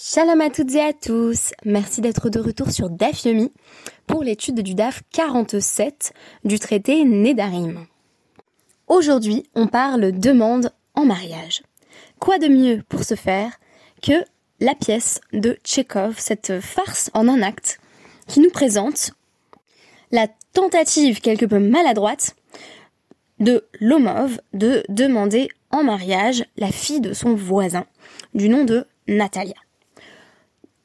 Shalom à toutes et à tous. Merci d'être de retour sur DAF Yomi pour l'étude du DAF 47 du traité Nédarim. Aujourd'hui, on parle demande en mariage. Quoi de mieux pour ce faire que la pièce de Tchekhov, cette farce en un acte, qui nous présente la tentative quelque peu maladroite de Lomov de demander en mariage la fille de son voisin, du nom de Natalia.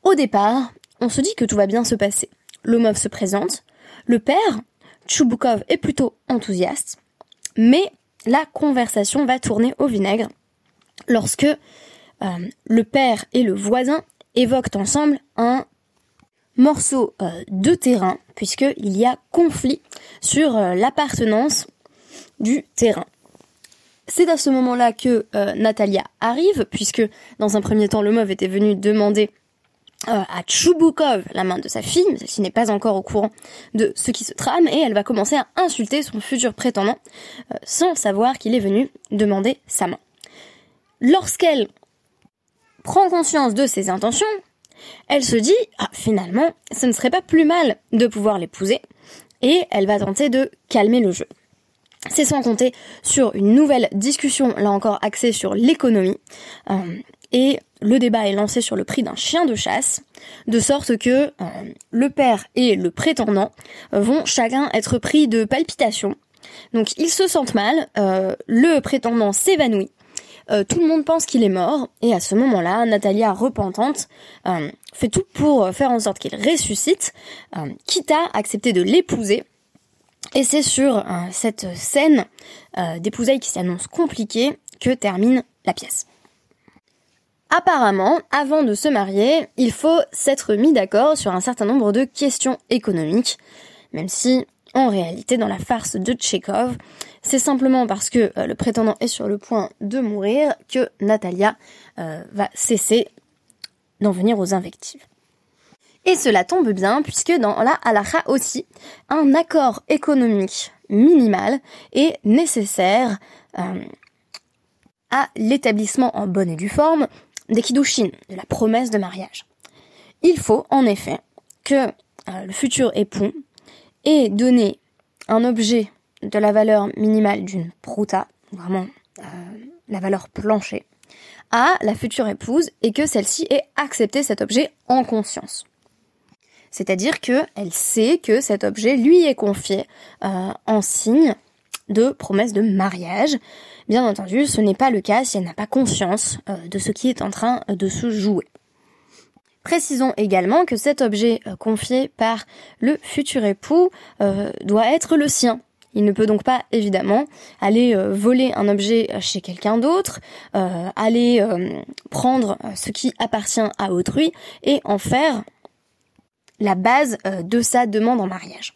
Au départ, on se dit que tout va bien se passer. Lomov se présente, le père, Tchoubukov, est plutôt enthousiaste, mais la conversation va tourner au vinaigre lorsque euh, le père et le voisin évoquent ensemble un morceau euh, de terrain, puisqu'il y a conflit sur euh, l'appartenance du terrain. C'est à ce moment-là que Natalia arrive, puisque dans un premier temps, Lomov était venu demander à Chubukov la main de sa fille, mais celle-ci n'est pas encore au courant de ce qui se trame, et elle va commencer à insulter son futur prétendant, euh, sans savoir qu'il est venu demander sa main. Lorsqu'elle prend conscience de ses intentions, elle se dit, ah, finalement, ce ne serait pas plus mal de pouvoir l'épouser, et elle va tenter de calmer le jeu. C'est sans compter sur une nouvelle discussion, là encore axée sur l'économie, euh, et le débat est lancé sur le prix d'un chien de chasse, de sorte que euh, le père et le prétendant vont chacun être pris de palpitations. Donc ils se sentent mal, euh, le prétendant s'évanouit, euh, tout le monde pense qu'il est mort, et à ce moment-là, Natalia, repentante, fait tout pour faire en sorte qu'il ressuscite, quitte à accepter de l'épouser. Et c'est sur cette scène d'épousailles qui s'annonce compliquée que termine la pièce. Apparemment, avant de se marier, il faut s'être mis d'accord sur un certain nombre de questions économiques, même si, en réalité, dans la farce de Tchekhov, c'est simplement parce que euh, le prétendant est sur le point de mourir que Natalia euh, va cesser d'en venir aux invectives. Et cela tombe bien puisque dans la halakha aussi, un accord économique minimal est nécessaire euh, à l'établissement en bonne et due forme des de la promesse de mariage. Il faut en effet que euh, le futur époux ait donné un objet de la valeur minimale d'une prouta, vraiment euh, la valeur planchée, à la future épouse et que celle-ci ait accepté cet objet en conscience. C'est-à-dire qu'elle sait que cet objet lui est confié euh, en signe de promesse de mariage, Bien entendu, ce n'est pas le cas si elle n'a pas conscience euh, de ce qui est en train euh, de se jouer. Précisons également que cet objet euh, confié par le futur époux doit être le sien. Il ne peut donc pas évidemment aller voler un objet chez quelqu'un d'autre, aller prendre ce qui appartient à autrui et en faire la base de sa demande en mariage.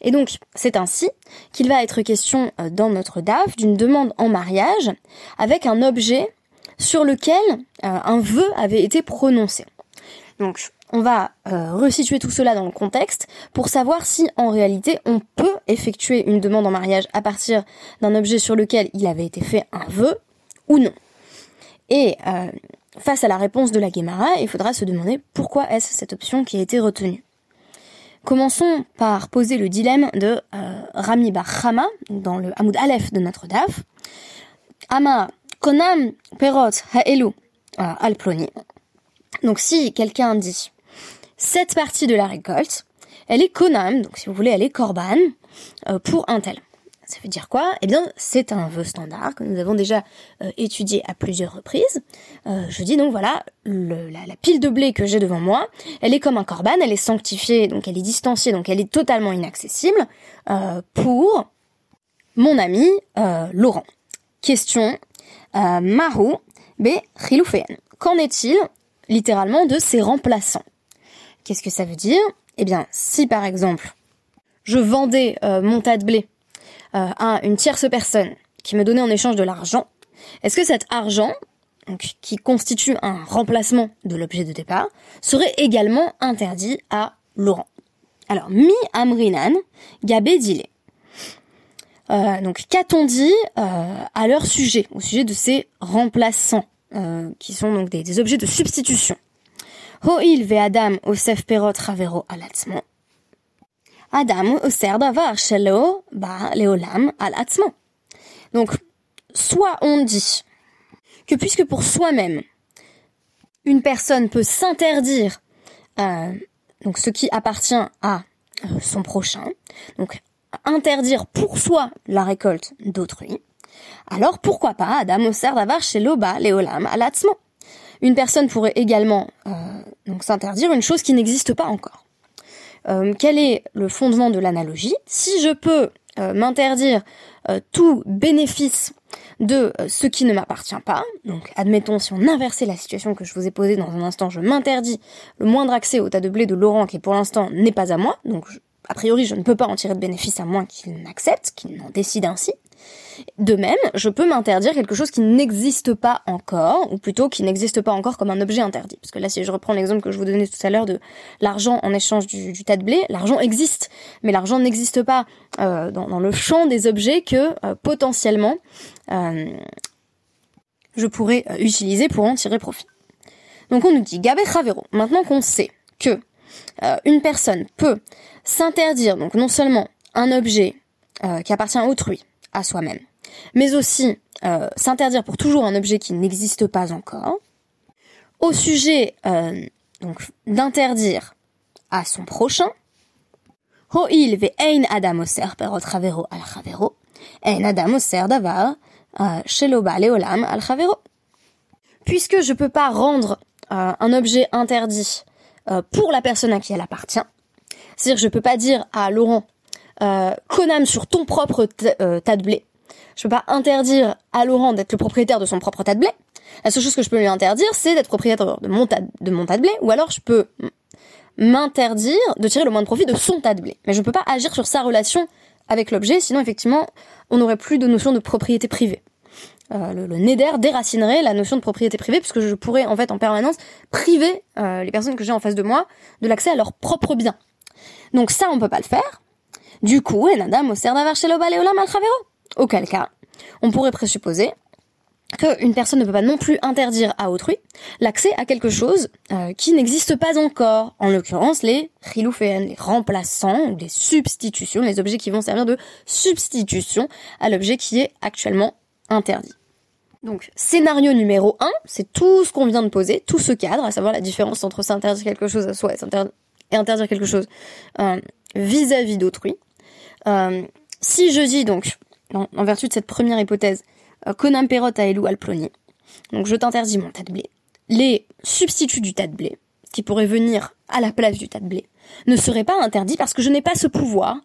Et donc, c'est ainsi qu'il va être question euh, dans notre DAF d'une demande en mariage avec un objet sur lequel euh, un vœu avait été prononcé. Donc, on va euh, resituer tout cela dans le contexte pour savoir si en réalité on peut effectuer une demande en mariage à partir d'un objet sur lequel il avait été fait un vœu ou non. Et face à la réponse de la Guémara, il faudra se demander pourquoi est-ce cette option qui a été retenue. Commençons par poser le dilemme de euh, Rami Bar Hama, dans le Hamoud Aleph de notre DAF. Ama konam perot ha'elu al ploni. Donc si quelqu'un dit cette partie de la récolte, elle est konam, donc si vous voulez, elle est korban euh, pour un tel. Ça veut dire quoi? Eh bien, c'est un vœu standard que nous avons déjà euh, étudié à plusieurs reprises. Euh, je dis donc voilà, la, pile de blé que j'ai devant moi, elle est comme un corban, elle est sanctifiée, donc elle est distanciée, donc elle est totalement inaccessible euh, pour mon ami Laurent. Question Mahu be Khilouféen. Qu'en est-il littéralement de ses remplaçants? Qu'est-ce que ça veut dire? Eh bien, si par exemple je vendais mon tas de blé euh, à une tierce personne qui me donnait en échange de l'argent, est-ce que cet argent, donc, qui constitue un remplacement de l'objet de départ, serait également interdit à Laurent? Alors, mi amrinan, gabé dilé. Euh, donc, qu'a-t-on dit euh, à leur sujet, au sujet de ces remplaçants, euh, qui sont donc des, des, objets de substitution? Ho'il ve'adam osef perot ravero alatzman. Adam Oser Davar Shelo Ba Leolam Al Atzma. Donc, soit on dit que puisque pour soi-même, une personne peut s'interdire euh, donc ce qui appartient à euh, son prochain, donc interdire pour soi la récolte d'autrui, alors pourquoi pas Adam Oser Davar Shelo Ba Leolam Al Atzma. Une personne pourrait également euh, donc s'interdire une chose qui n'existe pas encore. Euh, quel est le fondement de l'analogie Si je peux euh, m'interdire euh, tout bénéfice de ce qui ne m'appartient pas. Donc, admettons, si on inversait la situation que je vous ai posée dans un instant, je m'interdis le moindre accès au tas de blé de Laurent qui pour l'instant n'est pas à moi. Donc, a priori, je ne peux pas en tirer de bénéfice à moins qu'il n'accepte, qu'il n'en décide ainsi. De même, je peux m'interdire quelque chose qui n'existe pas encore, ou plutôt qui n'existe pas encore comme un objet interdit. Parce que là, si je reprends l'exemple que je vous donnais tout à l'heure de l'argent en échange du, tas de blé, l'argent existe, mais l'argent n'existe pas euh, dans, le champ des objets que euh, potentiellement euh, je pourrais utiliser pour en tirer profit. Donc on nous dit Gabe Chavero. Maintenant qu'on sait que une personne peut s'interdire donc non seulement un objet qui appartient à autrui, à soi-même, mais aussi euh, s'interdire pour toujours un objet qui n'existe pas encore. Au sujet euh, donc d'interdire à son prochain, ho'il ve ein adam oser perot chavero al adam oser davar euh, sheloba leolam al. Puisque je peux pas rendre euh, un objet interdit euh, pour la personne à qui elle appartient, c'est-à-dire je peux pas dire à Laurent euh, Konam sur ton propre euh, tas de blé. Je peux pas interdire à Laurent d'être le propriétaire de son propre tas de blé. La seule chose que je peux lui interdire, c'est d'être propriétaire de mon tas de mon tas de blé, ou alors je peux m'interdire de tirer le moins de profit de son tas de blé. Mais je ne peux pas agir sur sa relation avec l'objet, sinon effectivement, on n'aurait plus de notion de propriété privée. Euh, le, le NEDER déracinerait la notion de propriété privée puisque je pourrais en fait en permanence priver euh, les personnes que j'ai en face de moi de l'accès à leurs propres biens. Donc ça, on peut pas le faire. Du coup, auquel cas, on pourrait présupposer qu'une personne ne peut pas non plus interdire à autrui l'accès à quelque chose euh, qui n'existe pas encore, en l'occurrence les chilouféennes, les remplaçants ou les substitutions, les objets qui vont servir de substitution à l'objet qui est actuellement interdit. Donc, scénario numéro 1, c'est tout ce qu'on vient de poser, tout ce cadre, à savoir la différence entre s'interdire quelque chose à soi et, et interdire quelque chose euh, vis-à-vis d'autrui. Euh, si je dis donc, en, en, vertu de cette première hypothèse, euh, Konam Perot à Elou Alploni, donc je t'interdis mon tas de blé, les substituts du tas de blé, qui pourraient venir à la place du tas de blé, ne seraient pas interdits parce que je n'ai pas ce pouvoir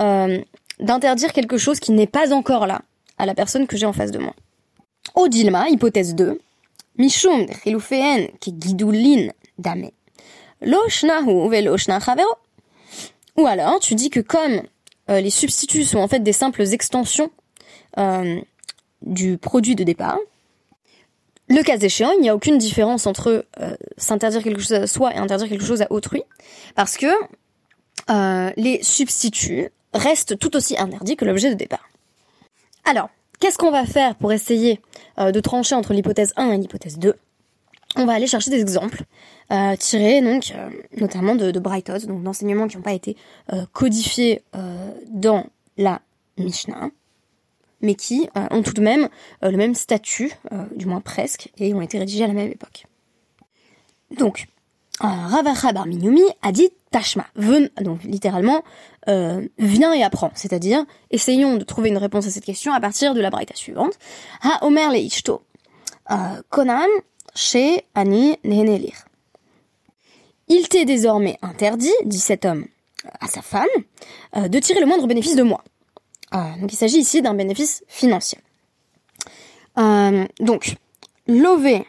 euh, d'interdire quelque chose qui n'est pas encore là à la personne que j'ai en face de moi. Odilma, hypothèse 2, Mishum Chilouféen qui guidoulin dame. Loshnahu chavero. Ou alors, tu dis que comme euh, les substituts sont en fait des simples extensions euh, du produit de départ, le cas échéant, il n'y a aucune différence entre euh, s'interdire quelque chose à soi et interdire quelque chose à autrui, parce que les substituts restent tout aussi interdits que l'objet de départ. Alors, qu'est-ce qu'on va faire pour essayer de trancher entre l'hypothèse 1 et l'hypothèse 2 On va aller chercher des exemples euh, tirés donc euh, notamment de, de donc d'enseignements qui n'ont pas été euh, codifiés dans la Mishnah, mais qui ont tout de même le même statut, du moins presque, et ont été rédigés à la même époque. Donc, Ravacha Bar a dit Tashma, donc littéralement, viens et apprends. C'est-à-dire, essayons de trouver une réponse à cette question à partir de la braïta suivante. Ha Omer le Ishto, Konan, chez Ani Nehenelir. Il t'est désormais interdit, dit cet homme à sa femme, euh, de tirer le moindre bénéfice de moi. Euh, donc il s'agit ici d'un bénéfice financier. Euh, donc, lové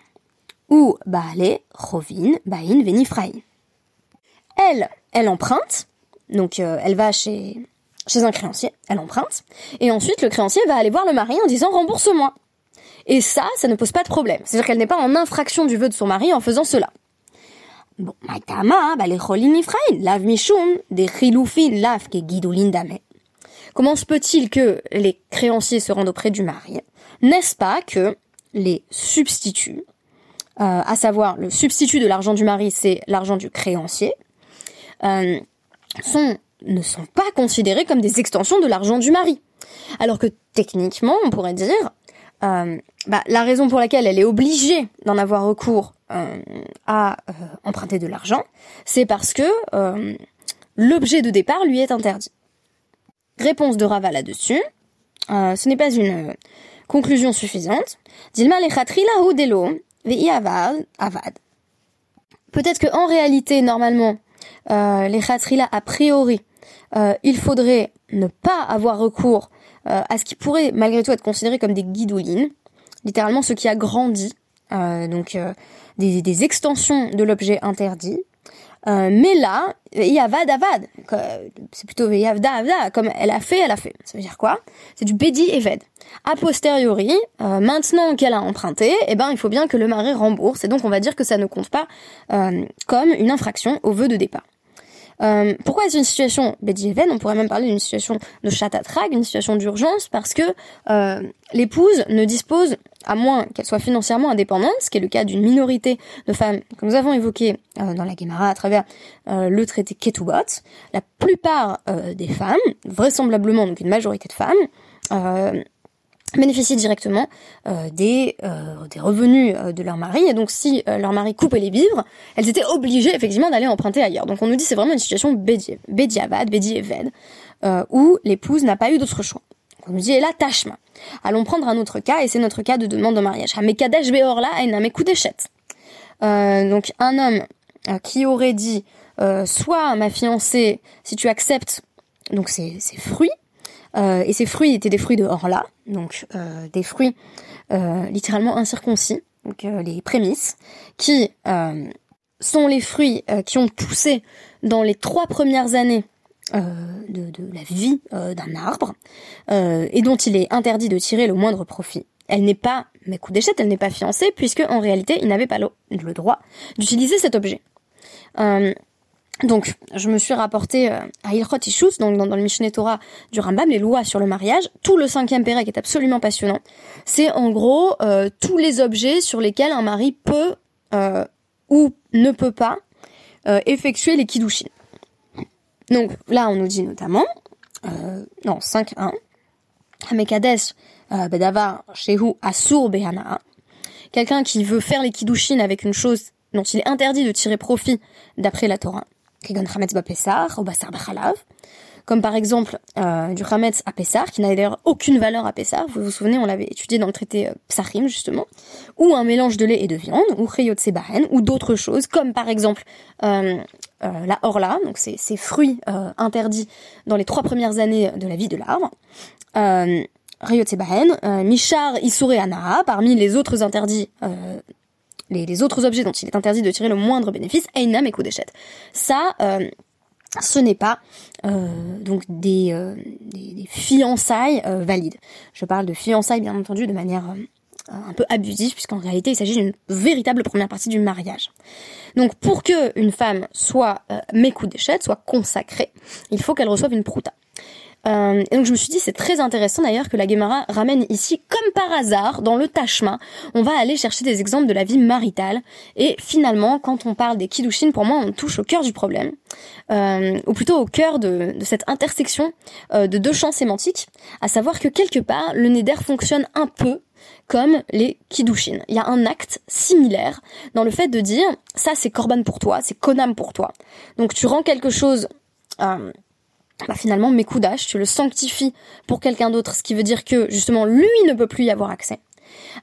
ou baale, rovin, bain, venifraï. Elle, elle emprunte, donc elle va chez, chez un créancier, elle emprunte, et ensuite le créancier va aller voir le mari en disant rembourse-moi. Et ça, ça ne pose pas de problème. C'est-à-dire qu'elle n'est pas en infraction du vœu de son mari en faisant cela. Bon, maitama, bah les lav des lav. Comment se peut-il que les créanciers se rendent auprès du mari? N'est-ce pas que les substituts à savoir le substitut de l'argent du mari, c'est l'argent du créancier, sont, ne sont pas considérés comme des extensions de l'argent du mari? Alors que techniquement, on pourrait dire, bah, la raison pour laquelle elle est obligée d'en avoir recours à emprunter de l'argent, c'est parce que l'objet de départ lui est interdit. Réponse de Rava là-dessus. Euh, ce n'est pas une euh, conclusion suffisante. Dilma avad. Peut-être que en réalité, normalement, euh, les khatrila a priori, euh, il faudrait ne pas avoir recours à ce qui pourrait malgré tout être considéré comme des guidoulines, littéralement ce qui a grandi, donc des, des extensions de l'objet interdit, euh, mais là, yavad avad, c'est plutôt yavda avda, comme elle a fait, elle a fait. Ça veut dire quoi? C'est du bedi eved. A posteriori, euh, maintenant qu'elle a emprunté, eh ben il faut bien que le mari rembourse, et donc on va dire que ça ne compte pas euh, comme une infraction au vœu de départ. Euh, pourquoi est-ce une situation Eved On pourrait même parler d'une situation de chatatrag, une situation d'urgence, parce que euh, l'épouse ne dispose, à moins qu'elle soit financièrement indépendante, ce qui est le cas d'une minorité de femmes que nous avons évoqué euh, dans la Gemara à travers le traité Ketubot, la plupart des femmes, vraisemblablement donc une majorité de femmes, bénéficient directement euh, des, euh, des revenus euh, de leur mari et donc si leur mari coupait les vivres, elles étaient obligées effectivement d'aller emprunter ailleurs. Donc on nous dit c'est vraiment une situation bédiavad, bédiéved, où l'épouse n'a pas eu d'autre choix. on nous dit et là. Allons prendre un autre cas et c'est notre cas de demande en mariage. Hamekadesh beorla euh, donc un homme qui aurait dit soit ma fiancée si tu acceptes donc ces fruits euh, et ces fruits étaient des fruits de Horla, donc euh, des fruits euh, littéralement incirconcis, donc les prémices, qui sont les fruits qui ont poussé dans les trois premières années de, de, la vie d'un arbre, et dont il est interdit de tirer le moindre profit. Elle n'est pas, mais coup d'échette, elle n'est pas fiancée, puisque en réalité, il n'avait pas le, le droit d'utiliser cet objet. Donc, je me suis rapporté euh, à Ilchot Ishus, donc dans, le Mishneh Torah du Rambam, les lois sur le mariage. Tout le cinquième Pérec est absolument passionnant. C'est en gros euh, tous les objets sur lesquels un mari peut euh, ou ne peut pas effectuer les kiddushin. Donc là, on nous dit notamment, non, 5.1, Hamekades Bedavar Shehu Asur Behana, quelqu'un qui veut faire les kiddushin avec une chose dont il est interdit de tirer profit d'après la Torah comme par exemple euh, du chametz à Pessar, qui n'a d'ailleurs aucune valeur à Pessar, vous vous souvenez, on l'avait étudié dans le traité euh, Psarim justement, ou un mélange de lait et de viande, ou Cheyot ou d'autres choses, comme par exemple euh, la Orla, donc ces, ces fruits interdits dans les trois premières années de la vie de l'arbre. Euh, Mishar Isure Anaa, parmi les autres interdits les, autres objets dont il est interdit de tirer le moindre bénéfice, Einam et d'échette. Ça, euh, ce n'est pas euh, donc des, euh, des, fiançailles valides. Je parle de fiançailles bien entendu de manière un peu abusive puisqu'en réalité il s'agit d'une véritable première partie du mariage. Donc pour que une femme soit euh, d'échette, soit consacrée, il faut qu'elle reçoive une prouta. Euh, et donc je me suis dit c'est très intéressant d'ailleurs que la Gemara ramène ici comme par hasard dans le Tashma, on va aller chercher des exemples de la vie maritale et finalement quand on parle des kiddushin pour moi on touche au cœur du problème euh, ou plutôt au cœur de, cette intersection euh, de deux champs sémantiques, à savoir que quelque part le neder fonctionne un peu comme les kiddushin. Il y a un acte similaire dans le fait de dire ça c'est korban pour toi, c'est konam pour toi. Donc tu rends quelque chose euh, bah finalement Mekoudash, tu le sanctifies pour quelqu'un d'autre, ce qui veut dire que justement lui ne peut plus y avoir accès.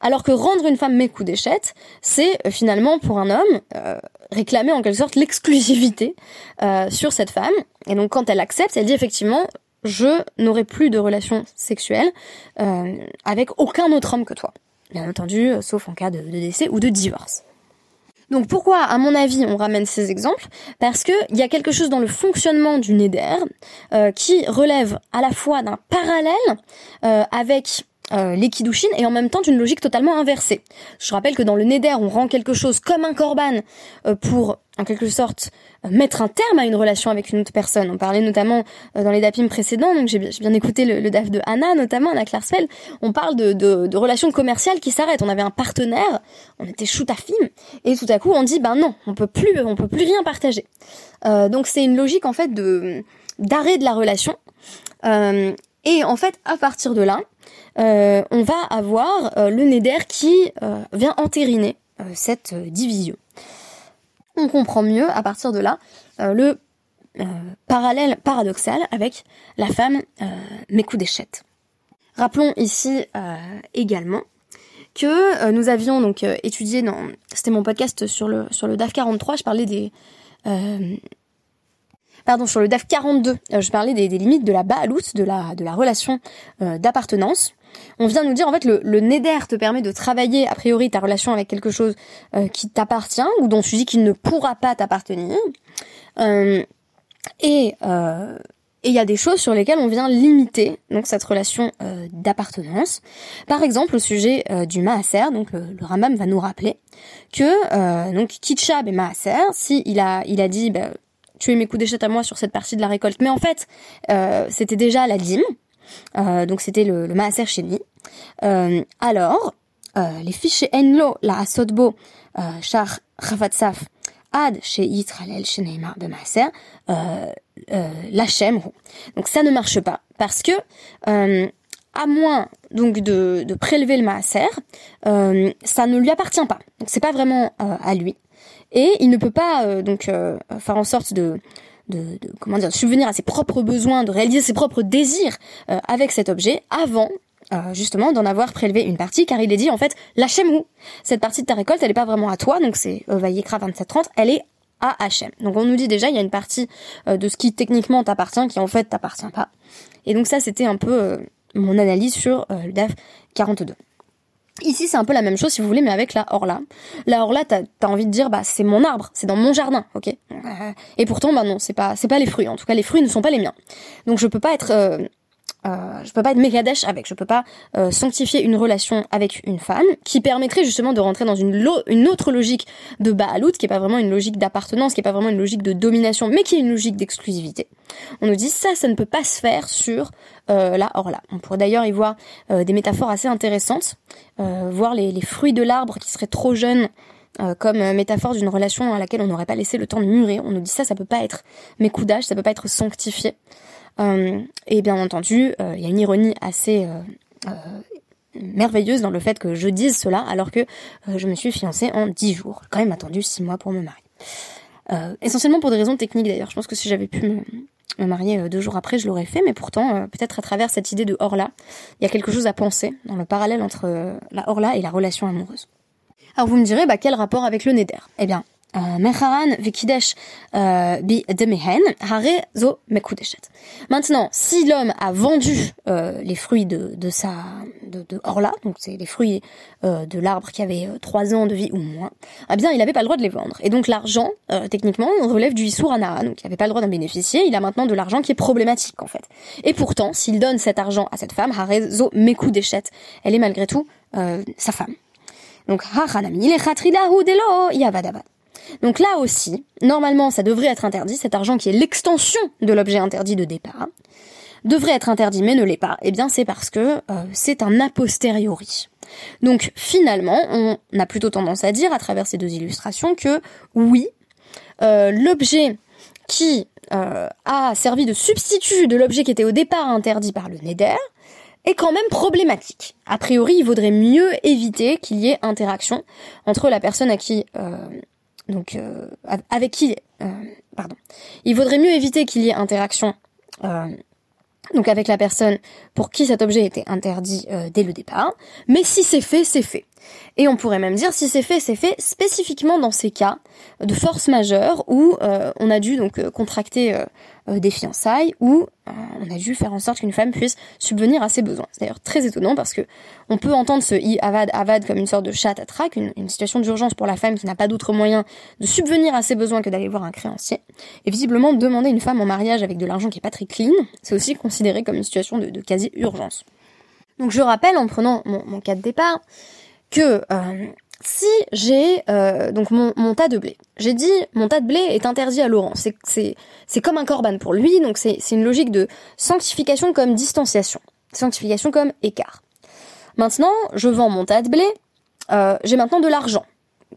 Alors que rendre une femme Mekoudéchette, c'est euh, finalement pour un homme euh, réclamer en quelque sorte l'exclusivité euh, sur cette femme. Et donc quand elle accepte, elle dit effectivement je n'aurai plus de relations sexuelles euh, avec aucun autre homme que toi. Bien entendu, euh, sauf en cas de, de décès ou de divorce. Donc pourquoi, à mon avis, on ramène ces exemples? Parce que il y a quelque chose dans le fonctionnement du Neder euh, qui relève à la fois d'un parallèle euh, avec euh, les et en même temps d'une logique totalement inversée. Je rappelle que dans le Neder, on rend quelque chose comme un korban euh, pour en quelque sorte mettre un terme à une relation avec une autre personne. On parlait notamment dans les DAPIM précédents, donc j'ai bien écouté le, DAF de Anna notamment, Anna Klarsfeld, on parle de, de, relations commerciales qui s'arrêtent. On avait un partenaire, on était shoot à film, et tout à coup on dit ben non, on peut plus, on peut plus rien partager. donc c'est une logique en fait de d'arrêt de la relation. et en fait à partir de là, on va avoir le Neder qui vient entériner cette division on comprend mieux à partir de là euh, le euh, parallèle paradoxal avec la femme euh, d'échette. Rappelons ici euh, également que nous avions donc étudié dans c'était mon podcast sur le sur le DAF 43, je parlais des pardon, sur le DAF 42, je parlais des, limites de la baalout, de la de la relation d'appartenance on vient nous dire en fait le, le te permet de travailler a priori ta relation avec quelque chose euh, qui t'appartient ou dont tu dis qu'il ne pourra pas t'appartenir. Euh, et euh, et il y a des choses sur lesquelles on vient limiter donc cette relation d'appartenance. Par exemple, au sujet du maaser, donc le, le, va nous rappeler que donc Kitchab et maaser, si il a il a dit bah, tu es mes coups d'échette à moi sur cette partie de la récolte, mais en fait c'était déjà la dîme. Euh, donc c'était le, le Maaser Sheni. Euh, alors, euh, les fichiers Enlo, la Asodbo, Shar Chavatsaf, Ad chez Yitralel chez Neymar de Maaser, l'Hachem. Donc ça ne marche pas parce que à moins donc de, de prélever le maaser, ça ne lui appartient pas. Donc c'est pas vraiment à lui et il ne peut pas donc faire en sorte de de, comment dire, subvenir à ses propres besoins, de réaliser ses propres désirs euh, avec cet objet avant euh, justement d'en avoir prélevé une partie, car il est dit en fait, lâchez-moi. Cette partie de ta récolte, elle n'est pas vraiment à toi, donc c'est euh, Vayekra 2730, elle est à Hachem. Donc on nous dit déjà, il y a une partie de ce qui techniquement t'appartient, qui en fait t'appartient pas. Et donc ça, c'était un peu mon analyse sur le DAF 42. Ici, c'est un peu la même chose, si vous voulez, mais avec la Horla. La Horla, t'as as envie de dire, bah, c'est mon arbre, c'est dans mon jardin, ok? Et pourtant, bah non, c'est pas, c'est pas les fruits. En tout cas, les fruits ne sont pas les miens. Donc, je peux pas être euh, euh, je peux pas être Mekadesh avec, je peux pas euh, sanctifier une relation avec une femme qui permettrait justement de rentrer dans une, autre logique de Baalout, qui est pas vraiment une logique d'appartenance, qui est pas vraiment une logique de domination, mais qui est une logique d'exclusivité. On nous dit ça, ça ne peut pas se faire sur euh, la Orla. On pourrait d'ailleurs y voir euh, des métaphores assez intéressantes, voir les, les, fruits de l'arbre qui seraient trop jeunes comme métaphore d'une relation à laquelle on n'aurait pas laissé le temps de mûrir. On nous dit ça, ça peut pas être mécoudage, ça peut pas être sanctifié. Euh, et bien entendu, euh, il y a une ironie assez euh, merveilleuse dans le fait que je dise cela alors que je me suis fiancée en 10 jours. Quand même attendu 6 mois pour me marier. essentiellement pour des raisons techniques d'ailleurs. Je pense que si j'avais pu me, marier deux jours après, je l'aurais fait, mais pourtant, peut-être à travers cette idée de Orla, il y a quelque chose à penser dans le parallèle entre la Orla et la relation amoureuse. Alors vous me direz, bah, quel rapport avec le Neder? Eh bien, euh, euh, Maintenant, si l'homme a vendu euh, les fruits de, de sa de, de Orla, donc c'est les fruits de l'arbre qui avait trois ans de vie ou moins, eh bien il n'avait pas le droit de les vendre. Et donc l'argent, techniquement, relève du Issour donc il n'avait pas le droit d'en bénéficier, il a maintenant de l'argent qui est problématique en fait. Et pourtant, s'il donne cet argent à cette femme, Harezo Mekudeshet, elle est malgré tout sa femme. Donc, donc là aussi, normalement, ça devrait être interdit, cet argent qui est l'extension de l'objet interdit de départ, devrait être interdit mais ne l'est pas, eh bien c'est parce que euh, c'est un a posteriori. Donc finalement, on a plutôt tendance à dire à travers ces deux illustrations que oui, euh, l'objet qui euh, a servi de substitut de l'objet qui était au départ interdit par le Neder est quand même problématique. A priori, il vaudrait mieux éviter qu'il y ait interaction entre la personne à qui donc euh, avec qui euh, pardon. Il vaudrait mieux éviter qu'il y ait interaction euh, donc avec la personne pour qui cet objet était interdit dès le départ. Mais si c'est fait c'est fait. Et on pourrait même dire si c'est fait, c'est fait spécifiquement dans ces cas de force majeure où on a dû donc contracter euh, des fiançailles ou on a dû faire en sorte qu'une femme puisse subvenir à ses besoins. C'est d'ailleurs très étonnant parce que on peut entendre ce i avad avad comme une sorte de chat à trac, une, une situation d'urgence pour la femme qui n'a pas d'autre moyen de subvenir à ses besoins que d'aller voir un créancier. Et visiblement demander une femme en mariage avec de l'argent qui est pas très clean, c'est aussi considéré comme une situation de, quasi urgence. Donc je rappelle en prenant mon cas de départ que euh, si j'ai euh, donc mon, tas de blé, j'ai dit mon tas de blé est interdit à Laurent, c'est comme un corban pour lui, donc c'est une logique de sanctification comme distanciation, sanctification comme écart. Maintenant, je vends mon tas de blé, euh, j'ai maintenant de l'argent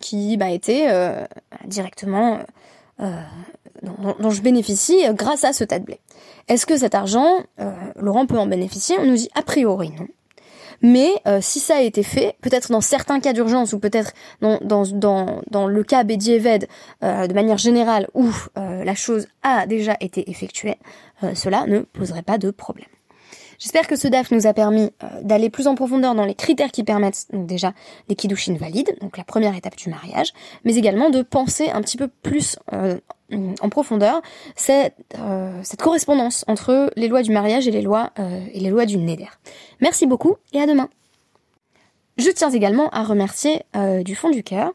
qui m'a été euh, directement euh, dont, dont, je bénéficie grâce à ce tas de blé. Est-ce que cet argent, Laurent peut en bénéficier? On nous dit a priori non. Mais euh, si ça a été fait, peut-être dans certains cas d'urgence ou peut-être dans, dans, dans, le cas Bédiéved euh, de manière générale où euh, la chose a déjà été effectuée, cela ne poserait pas de problème. J'espère que ce DAF nous a permis d'aller plus en profondeur dans les critères qui permettent donc déjà les kiddushin valides, donc la première étape du mariage, mais également de penser un petit peu plus en profondeur cette, euh, cette correspondance entre les lois du mariage et les lois, euh, et les lois du Neder. Merci beaucoup et à demain. Je tiens également à remercier euh, du fond du cœur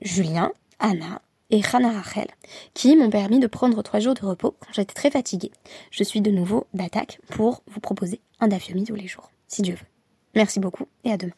Julien, Anna et Hana Rachel qui m'ont permis de prendre trois jours de repos quand j'étais très fatiguée. Je suis de nouveau d'attaque pour vous proposer un dafyomi tous les jours, si Dieu veut. Merci beaucoup et à demain.